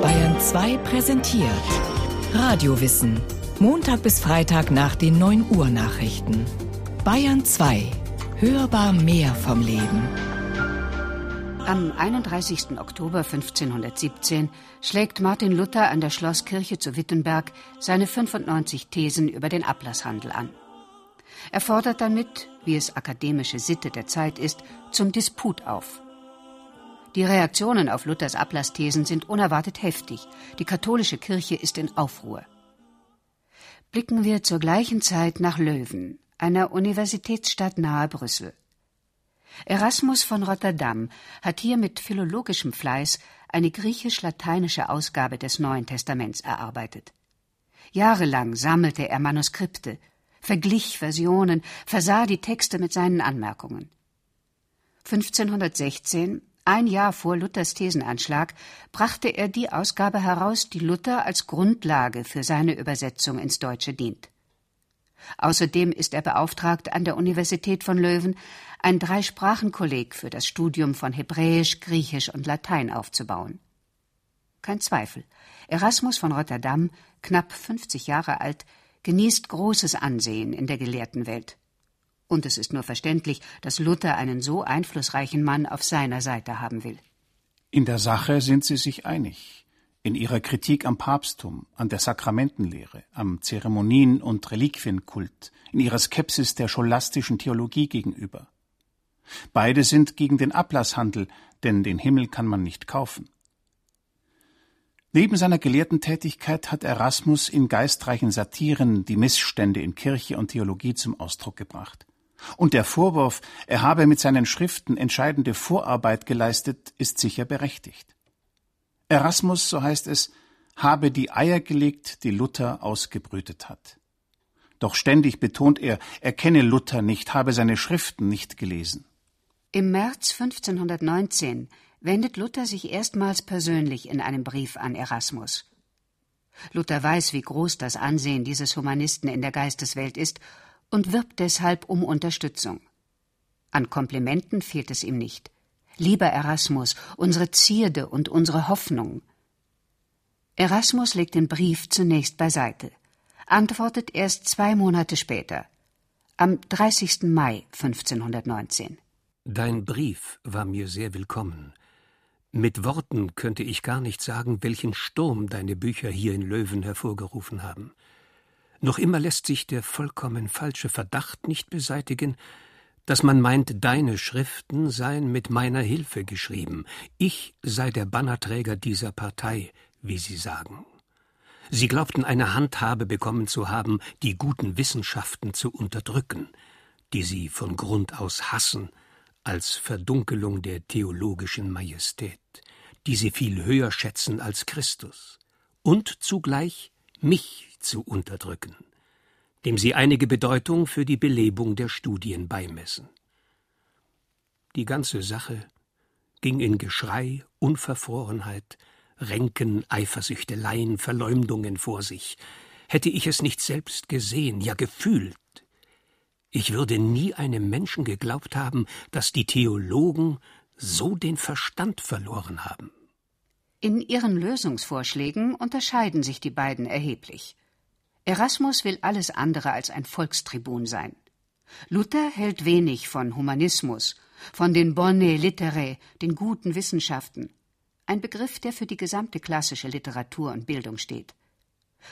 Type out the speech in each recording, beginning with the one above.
Bayern 2 präsentiert Radiowissen. Montag bis Freitag nach den 9 Uhr Nachrichten. Bayern 2. Hörbar mehr vom Leben. Am 31. Oktober 1517 schlägt Martin Luther an der Schlosskirche zu Wittenberg seine 95 Thesen über den Ablasshandel an. Er fordert damit, wie es akademische Sitte der Zeit ist, zum Disput auf. Die Reaktionen auf Luthers Ablassthesen sind unerwartet heftig. Die katholische Kirche ist in Aufruhr. Blicken wir zur gleichen Zeit nach Löwen, einer Universitätsstadt nahe Brüssel. Erasmus von Rotterdam hat hier mit philologischem Fleiß eine griechisch-lateinische Ausgabe des Neuen Testaments erarbeitet. Jahrelang sammelte er Manuskripte, verglich Versionen, versah die Texte mit seinen Anmerkungen. 1516, ein Jahr vor Luthers Thesenanschlag, brachte er die Ausgabe heraus, die Luther als Grundlage für seine Übersetzung ins Deutsche dient. Außerdem ist er beauftragt, an der Universität von Löwen ein Dreisprachenkolleg für das Studium von Hebräisch, Griechisch und Latein aufzubauen. Kein Zweifel, Erasmus von Rotterdam, knapp 50 Jahre alt, genießt großes Ansehen in der gelehrten Welt. Und es ist nur verständlich, dass Luther einen so einflussreichen Mann auf seiner Seite haben will. In der Sache sind sie sich einig in ihrer Kritik am Papsttum, an der Sakramentenlehre, am Zeremonien- und Reliquienkult, in ihrer Skepsis der scholastischen Theologie gegenüber. Beide sind gegen den Ablasshandel, denn den Himmel kann man nicht kaufen. Neben seiner gelehrten Tätigkeit hat Erasmus in geistreichen Satiren die Missstände in Kirche und Theologie zum Ausdruck gebracht. Und der Vorwurf, er habe mit seinen Schriften entscheidende Vorarbeit geleistet, ist sicher berechtigt. Erasmus, so heißt es, habe die Eier gelegt, die Luther ausgebrütet hat. Doch ständig betont er, er kenne Luther nicht, habe seine Schriften nicht gelesen. Im März 1519 wendet Luther sich erstmals persönlich in einem Brief an Erasmus. Luther weiß, wie groß das Ansehen dieses Humanisten in der Geisteswelt ist und wirbt deshalb um Unterstützung. An Komplimenten fehlt es ihm nicht. Lieber Erasmus, unsere Zierde und unsere Hoffnung. Erasmus legt den Brief zunächst beiseite, antwortet erst zwei Monate später, am 30. Mai 1519. Dein Brief war mir sehr willkommen. Mit Worten könnte ich gar nicht sagen, welchen Sturm deine Bücher hier in Löwen hervorgerufen haben. Noch immer lässt sich der vollkommen falsche Verdacht nicht beseitigen, dass man meint, deine Schriften seien mit meiner Hilfe geschrieben, ich sei der Bannerträger dieser Partei, wie sie sagen. Sie glaubten eine Handhabe bekommen zu haben, die guten Wissenschaften zu unterdrücken, die sie von Grund aus hassen, als Verdunkelung der theologischen Majestät, die sie viel höher schätzen als Christus, und zugleich mich zu unterdrücken dem sie einige Bedeutung für die Belebung der Studien beimessen. Die ganze Sache ging in Geschrei, Unverfrorenheit, Ränken, Eifersüchteleien, Verleumdungen vor sich. Hätte ich es nicht selbst gesehen, ja gefühlt, ich würde nie einem Menschen geglaubt haben, dass die Theologen so den Verstand verloren haben. In ihren Lösungsvorschlägen unterscheiden sich die beiden erheblich. Erasmus will alles andere als ein Volkstribun sein. Luther hält wenig von Humanismus, von den bonne litterae, den guten Wissenschaften, ein Begriff, der für die gesamte klassische Literatur und Bildung steht.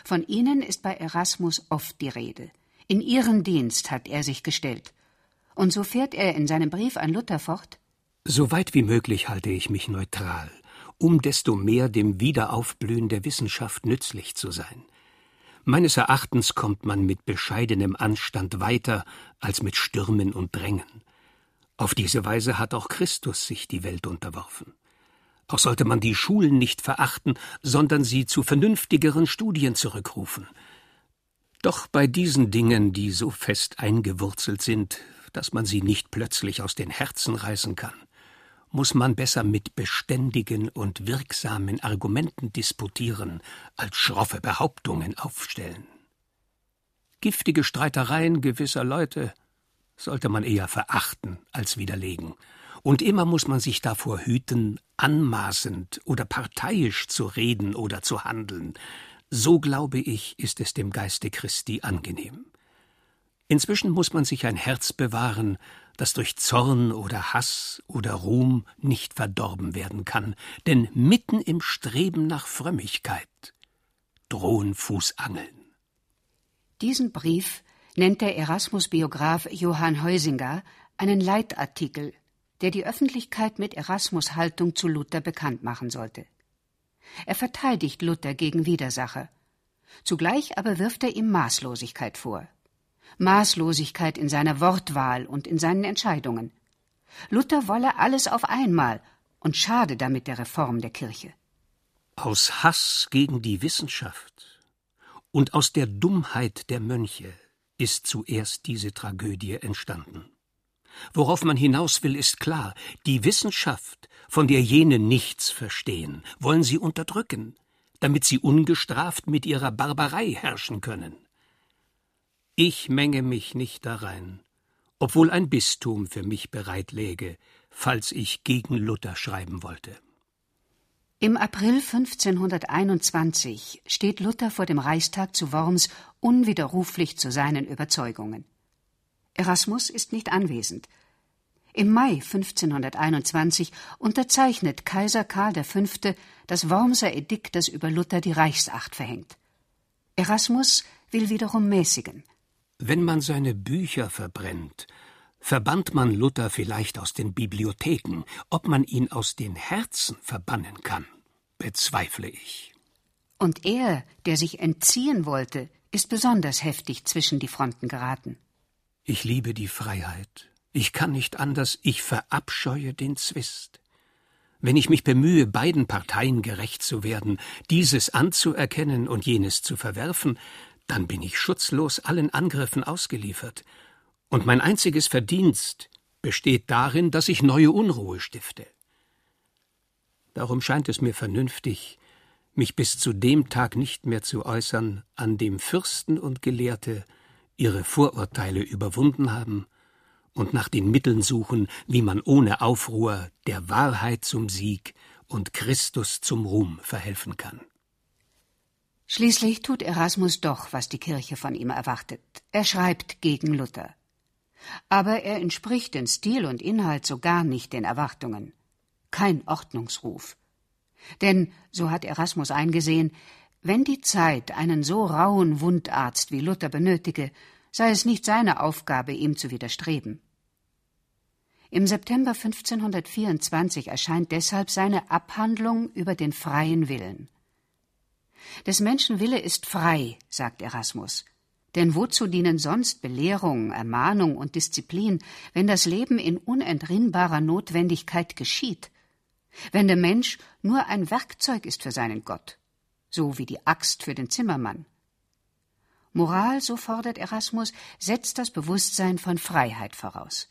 Von ihnen ist bei Erasmus oft die Rede. In ihren Dienst hat er sich gestellt. Und so fährt er in seinem Brief an Luther fort So weit wie möglich halte ich mich neutral, um desto mehr dem Wiederaufblühen der Wissenschaft nützlich zu sein. Meines Erachtens kommt man mit bescheidenem Anstand weiter als mit Stürmen und Drängen. Auf diese Weise hat auch Christus sich die Welt unterworfen. Auch sollte man die Schulen nicht verachten, sondern sie zu vernünftigeren Studien zurückrufen. Doch bei diesen Dingen, die so fest eingewurzelt sind, dass man sie nicht plötzlich aus den Herzen reißen kann, muss man besser mit beständigen und wirksamen Argumenten disputieren, als schroffe Behauptungen aufstellen. Giftige Streitereien gewisser Leute sollte man eher verachten als widerlegen, Und immer muss man sich davor hüten, anmaßend oder parteiisch zu reden oder zu handeln. So glaube ich, ist es dem Geiste Christi angenehm. Inzwischen muss man sich ein Herz bewahren, das durch Zorn oder Hass oder Ruhm nicht verdorben werden kann, denn mitten im Streben nach Frömmigkeit drohen Fußangeln. Diesen Brief nennt der Erasmus-Biograf Johann Heusinger einen Leitartikel, der die Öffentlichkeit mit Erasmus Haltung zu Luther bekannt machen sollte. Er verteidigt Luther gegen Widersacher. Zugleich aber wirft er ihm Maßlosigkeit vor. Maßlosigkeit in seiner Wortwahl und in seinen Entscheidungen. Luther wolle alles auf einmal und schade damit der Reform der Kirche. Aus Hass gegen die Wissenschaft und aus der Dummheit der Mönche ist zuerst diese Tragödie entstanden. Worauf man hinaus will, ist klar. Die Wissenschaft, von der jene nichts verstehen, wollen sie unterdrücken, damit sie ungestraft mit ihrer Barbarei herrschen können. Ich menge mich nicht darein, obwohl ein Bistum für mich bereit läge, falls ich gegen Luther schreiben wollte. Im April 1521 steht Luther vor dem Reichstag zu Worms unwiderruflich zu seinen Überzeugungen. Erasmus ist nicht anwesend. Im Mai 1521 unterzeichnet Kaiser Karl V. das Wormser Edikt, das über Luther die Reichsacht verhängt. Erasmus will wiederum mäßigen. Wenn man seine Bücher verbrennt, verbannt man Luther vielleicht aus den Bibliotheken, ob man ihn aus den Herzen verbannen kann, bezweifle ich. Und er, der sich entziehen wollte, ist besonders heftig zwischen die Fronten geraten. Ich liebe die Freiheit. Ich kann nicht anders, ich verabscheue den Zwist. Wenn ich mich bemühe, beiden Parteien gerecht zu werden, dieses anzuerkennen und jenes zu verwerfen, dann bin ich schutzlos allen Angriffen ausgeliefert, und mein einziges Verdienst besteht darin, dass ich neue Unruhe stifte. Darum scheint es mir vernünftig, mich bis zu dem Tag nicht mehr zu äußern, an dem Fürsten und Gelehrte ihre Vorurteile überwunden haben und nach den Mitteln suchen, wie man ohne Aufruhr der Wahrheit zum Sieg und Christus zum Ruhm verhelfen kann. Schließlich tut Erasmus doch, was die Kirche von ihm erwartet. Er schreibt gegen Luther. Aber er entspricht in Stil und Inhalt so gar nicht den Erwartungen. Kein Ordnungsruf. Denn, so hat Erasmus eingesehen, wenn die Zeit einen so rauen Wundarzt wie Luther benötige, sei es nicht seine Aufgabe, ihm zu widerstreben. Im September 1524 erscheint deshalb seine Abhandlung über den freien Willen. Des Menschen Wille ist frei, sagt Erasmus. Denn wozu dienen sonst Belehrung, Ermahnung und Disziplin, wenn das Leben in unentrinnbarer Notwendigkeit geschieht? Wenn der Mensch nur ein Werkzeug ist für seinen Gott, so wie die Axt für den Zimmermann. Moral, so fordert Erasmus, setzt das Bewusstsein von Freiheit voraus.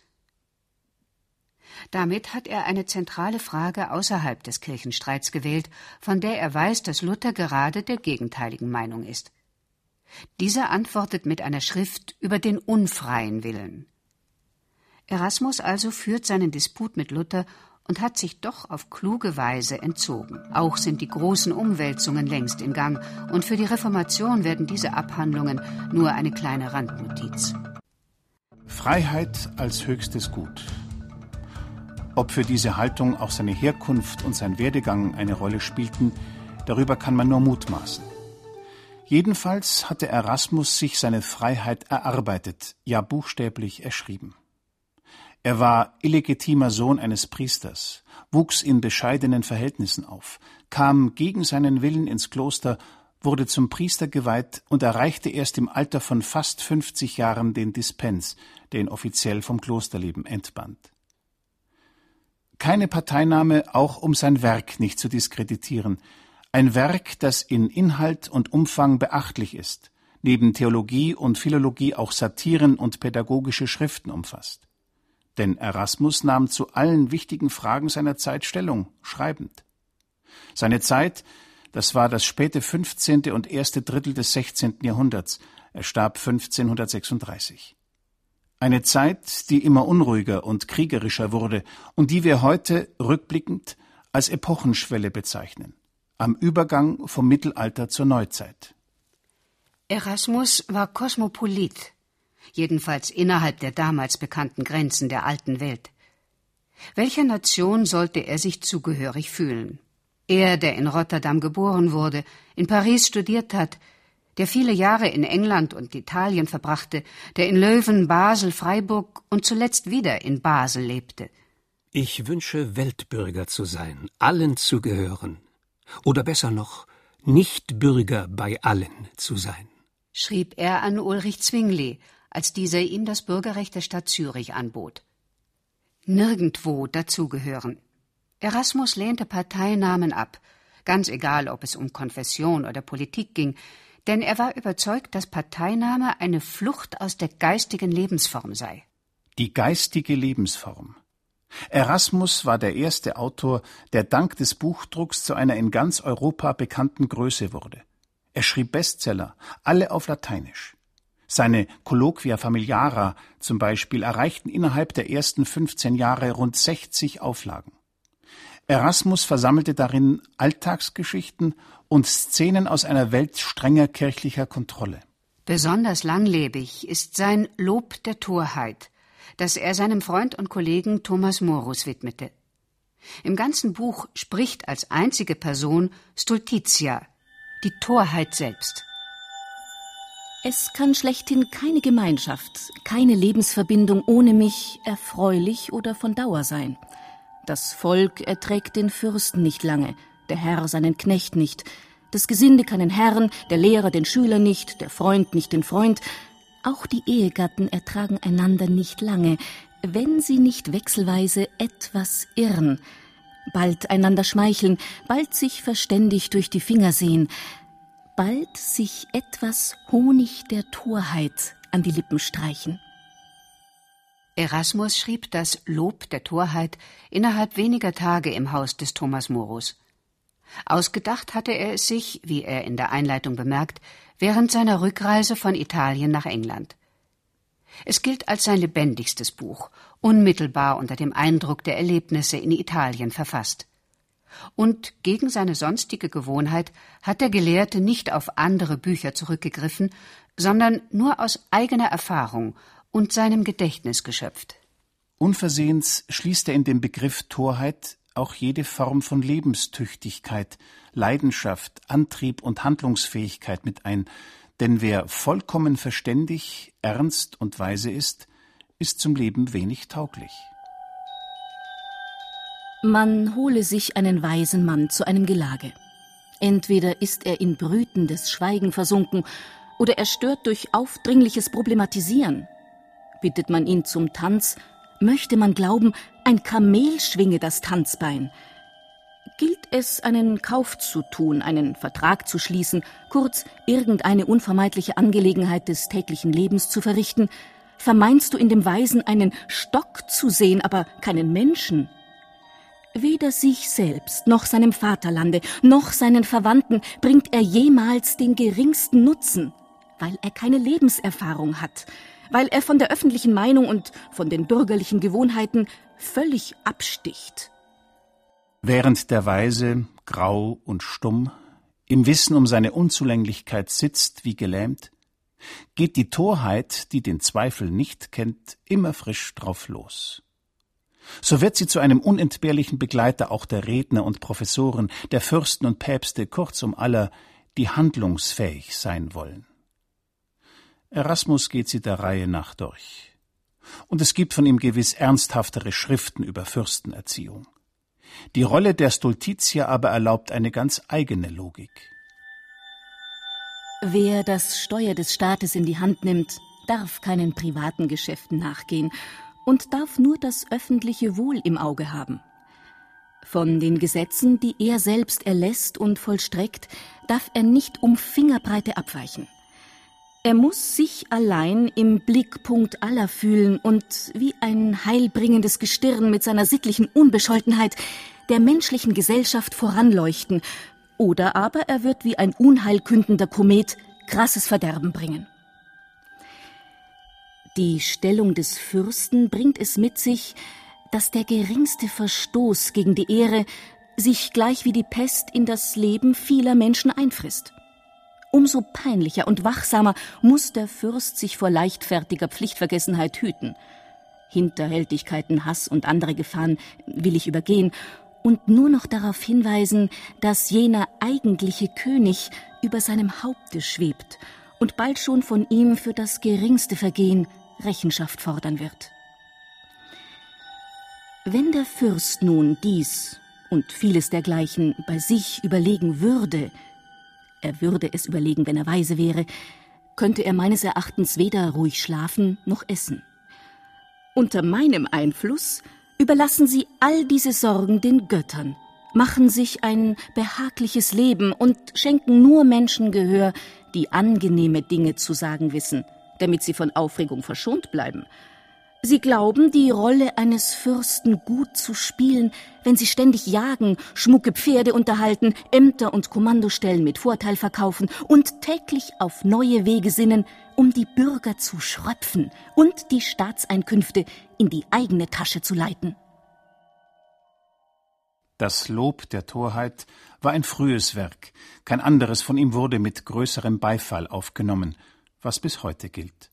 Damit hat er eine zentrale Frage außerhalb des Kirchenstreits gewählt, von der er weiß, dass Luther gerade der gegenteiligen Meinung ist. Dieser antwortet mit einer Schrift über den unfreien Willen. Erasmus also führt seinen Disput mit Luther und hat sich doch auf kluge Weise entzogen. Auch sind die großen Umwälzungen längst in Gang, und für die Reformation werden diese Abhandlungen nur eine kleine Randnotiz. Freiheit als höchstes Gut. Ob für diese Haltung auch seine Herkunft und sein Werdegang eine Rolle spielten, darüber kann man nur mutmaßen. Jedenfalls hatte Erasmus sich seine Freiheit erarbeitet, ja buchstäblich erschrieben. Er war illegitimer Sohn eines Priesters, wuchs in bescheidenen Verhältnissen auf, kam gegen seinen Willen ins Kloster, wurde zum Priester geweiht und erreichte erst im Alter von fast 50 Jahren den Dispens, der ihn offiziell vom Klosterleben entband. Keine Parteinahme, auch um sein Werk nicht zu diskreditieren. Ein Werk, das in Inhalt und Umfang beachtlich ist, neben Theologie und Philologie auch Satiren und pädagogische Schriften umfasst. Denn Erasmus nahm zu allen wichtigen Fragen seiner Zeit Stellung, schreibend. Seine Zeit, das war das späte 15. und erste Drittel des 16. Jahrhunderts, er starb 1536. Eine Zeit, die immer unruhiger und kriegerischer wurde und die wir heute rückblickend als Epochenschwelle bezeichnen, am Übergang vom Mittelalter zur Neuzeit. Erasmus war Kosmopolit, jedenfalls innerhalb der damals bekannten Grenzen der alten Welt. Welcher Nation sollte er sich zugehörig fühlen? Er, der in Rotterdam geboren wurde, in Paris studiert hat, der viele Jahre in England und Italien verbrachte, der in Löwen, Basel, Freiburg und zuletzt wieder in Basel lebte. Ich wünsche Weltbürger zu sein, allen zu gehören. Oder besser noch, nicht Bürger bei allen zu sein, schrieb er an Ulrich Zwingli, als dieser ihm das Bürgerrecht der Stadt Zürich anbot. Nirgendwo dazugehören. Erasmus lehnte Parteinamen ab, ganz egal, ob es um Konfession oder Politik ging, denn er war überzeugt, dass Parteinahme eine Flucht aus der geistigen Lebensform sei. Die geistige Lebensform. Erasmus war der erste Autor, der dank des Buchdrucks zu einer in ganz Europa bekannten Größe wurde. Er schrieb Bestseller, alle auf Lateinisch. Seine Colloquia Familiara zum Beispiel erreichten innerhalb der ersten 15 Jahre rund 60 Auflagen. Erasmus versammelte darin Alltagsgeschichten und Szenen aus einer Welt strenger kirchlicher Kontrolle. Besonders langlebig ist sein Lob der Torheit, das er seinem Freund und Kollegen Thomas Morus widmete. Im ganzen Buch spricht als einzige Person Stultitia, die Torheit selbst. Es kann schlechthin keine Gemeinschaft, keine Lebensverbindung ohne mich erfreulich oder von Dauer sein. Das Volk erträgt den Fürsten nicht lange, der Herr seinen Knecht nicht, das Gesinde keinen Herrn, der Lehrer den Schüler nicht, der Freund nicht den Freund. Auch die Ehegatten ertragen einander nicht lange, wenn sie nicht wechselweise etwas irren, bald einander schmeicheln, bald sich verständig durch die Finger sehen, bald sich etwas Honig der Torheit an die Lippen streichen. Erasmus schrieb das Lob der Torheit innerhalb weniger Tage im Haus des Thomas Morus. Ausgedacht hatte er es sich, wie er in der Einleitung bemerkt, während seiner Rückreise von Italien nach England. Es gilt als sein lebendigstes Buch, unmittelbar unter dem Eindruck der Erlebnisse in Italien verfasst. Und gegen seine sonstige Gewohnheit hat der Gelehrte nicht auf andere Bücher zurückgegriffen, sondern nur aus eigener Erfahrung und seinem Gedächtnis geschöpft. Unversehens schließt er in den Begriff Torheit auch jede Form von Lebenstüchtigkeit, Leidenschaft, Antrieb und Handlungsfähigkeit mit ein, denn wer vollkommen verständig, ernst und weise ist, ist zum Leben wenig tauglich. Man hole sich einen weisen Mann zu einem Gelage. Entweder ist er in brütendes Schweigen versunken, oder er stört durch aufdringliches Problematisieren. Bittet man ihn zum Tanz, möchte man glauben, ein Kamel schwinge das Tanzbein. Gilt es, einen Kauf zu tun, einen Vertrag zu schließen, kurz irgendeine unvermeidliche Angelegenheit des täglichen Lebens zu verrichten, vermeinst du in dem Weisen einen Stock zu sehen, aber keinen Menschen? Weder sich selbst noch seinem Vaterlande noch seinen Verwandten bringt er jemals den geringsten Nutzen, weil er keine Lebenserfahrung hat, weil er von der öffentlichen Meinung und von den bürgerlichen Gewohnheiten völlig absticht. Während der Weise, grau und stumm, im Wissen um seine Unzulänglichkeit sitzt wie gelähmt, geht die Torheit, die den Zweifel nicht kennt, immer frisch drauf los. So wird sie zu einem unentbehrlichen Begleiter auch der Redner und Professoren, der Fürsten und Päpste, kurzum aller, die handlungsfähig sein wollen. Erasmus geht sie der Reihe nach durch. Und es gibt von ihm gewiss ernsthaftere Schriften über Fürstenerziehung. Die Rolle der Stultitia aber erlaubt eine ganz eigene Logik. Wer das Steuer des Staates in die Hand nimmt, darf keinen privaten Geschäften nachgehen und darf nur das öffentliche Wohl im Auge haben. Von den Gesetzen, die er selbst erlässt und vollstreckt, darf er nicht um Fingerbreite abweichen. Er muss sich allein im Blickpunkt aller fühlen und wie ein heilbringendes Gestirn mit seiner sittlichen Unbescholtenheit der menschlichen Gesellschaft voranleuchten, oder aber er wird wie ein unheilkündender Komet krasses Verderben bringen. Die Stellung des Fürsten bringt es mit sich, dass der geringste Verstoß gegen die Ehre sich gleich wie die Pest in das Leben vieler Menschen einfrisst. Umso peinlicher und wachsamer muss der Fürst sich vor leichtfertiger Pflichtvergessenheit hüten. Hinterhältigkeiten, Hass und andere Gefahren will ich übergehen und nur noch darauf hinweisen, dass jener eigentliche König über seinem Haupte schwebt und bald schon von ihm für das geringste Vergehen Rechenschaft fordern wird. Wenn der Fürst nun dies und vieles dergleichen bei sich überlegen würde, er würde es überlegen, wenn er weise wäre, könnte er meines Erachtens weder ruhig schlafen noch essen. Unter meinem Einfluss überlassen sie all diese Sorgen den Göttern, machen sich ein behagliches Leben und schenken nur Menschen Gehör, die angenehme Dinge zu sagen wissen, damit sie von Aufregung verschont bleiben. Sie glauben, die Rolle eines Fürsten gut zu spielen, wenn sie ständig jagen, schmucke Pferde unterhalten, Ämter und Kommandostellen mit Vorteil verkaufen und täglich auf neue Wege sinnen, um die Bürger zu schröpfen und die Staatseinkünfte in die eigene Tasche zu leiten. Das Lob der Torheit war ein frühes Werk, kein anderes von ihm wurde mit größerem Beifall aufgenommen, was bis heute gilt.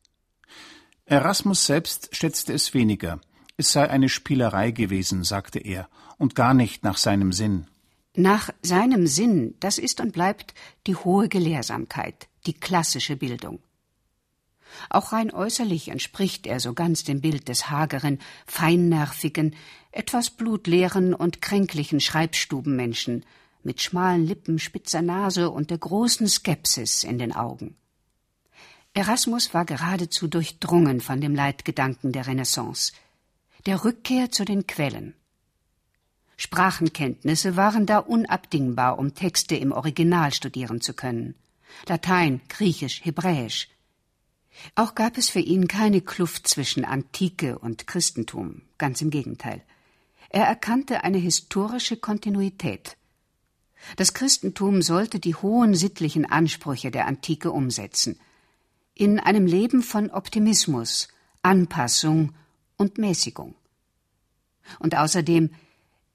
Erasmus selbst schätzte es weniger. Es sei eine Spielerei gewesen, sagte er, und gar nicht nach seinem Sinn. Nach seinem Sinn, das ist und bleibt die hohe Gelehrsamkeit, die klassische Bildung. Auch rein äußerlich entspricht er so ganz dem Bild des hageren, feinnervigen, etwas blutleeren und kränklichen Schreibstubenmenschen mit schmalen Lippen, spitzer Nase und der großen Skepsis in den Augen. Erasmus war geradezu durchdrungen von dem Leitgedanken der Renaissance, der Rückkehr zu den Quellen. Sprachenkenntnisse waren da unabdingbar, um Texte im Original studieren zu können. Latein, Griechisch, Hebräisch. Auch gab es für ihn keine Kluft zwischen Antike und Christentum, ganz im Gegenteil. Er erkannte eine historische Kontinuität. Das Christentum sollte die hohen sittlichen Ansprüche der Antike umsetzen – in einem Leben von Optimismus, Anpassung und Mäßigung. Und außerdem,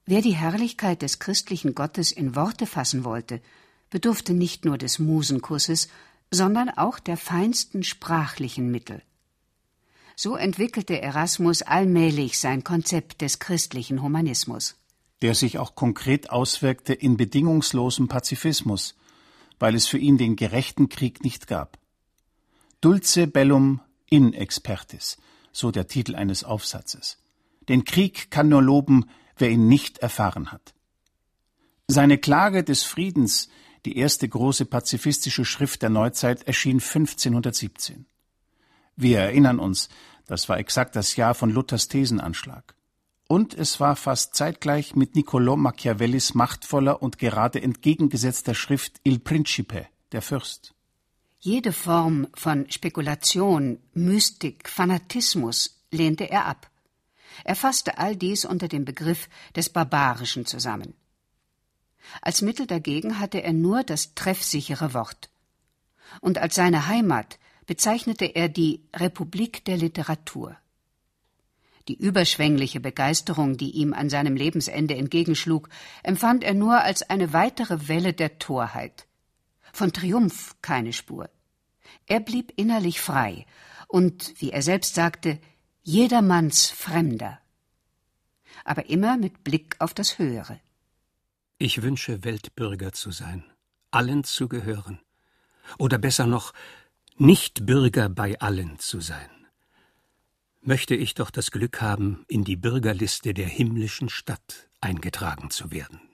wer die Herrlichkeit des christlichen Gottes in Worte fassen wollte, bedurfte nicht nur des Musenkusses, sondern auch der feinsten sprachlichen Mittel. So entwickelte Erasmus allmählich sein Konzept des christlichen Humanismus. Der sich auch konkret auswirkte in bedingungslosem Pazifismus, weil es für ihn den gerechten Krieg nicht gab. Dulce bellum in expertis, so der Titel eines Aufsatzes. Den Krieg kann nur loben, wer ihn nicht erfahren hat. Seine Klage des Friedens, die erste große pazifistische Schrift der Neuzeit, erschien 1517. Wir erinnern uns, das war exakt das Jahr von Luthers Thesenanschlag. Und es war fast zeitgleich mit Niccolò Machiavellis machtvoller und gerade entgegengesetzter Schrift Il Principe, der Fürst. Jede Form von Spekulation, Mystik, Fanatismus lehnte er ab. Er fasste all dies unter dem Begriff des Barbarischen zusammen. Als Mittel dagegen hatte er nur das treffsichere Wort. Und als seine Heimat bezeichnete er die Republik der Literatur. Die überschwängliche Begeisterung, die ihm an seinem Lebensende entgegenschlug, empfand er nur als eine weitere Welle der Torheit. Von Triumph keine Spur. Er blieb innerlich frei und, wie er selbst sagte, jedermanns Fremder. Aber immer mit Blick auf das Höhere. Ich wünsche, Weltbürger zu sein, allen zu gehören. Oder besser noch, nicht Bürger bei allen zu sein. Möchte ich doch das Glück haben, in die Bürgerliste der himmlischen Stadt eingetragen zu werden.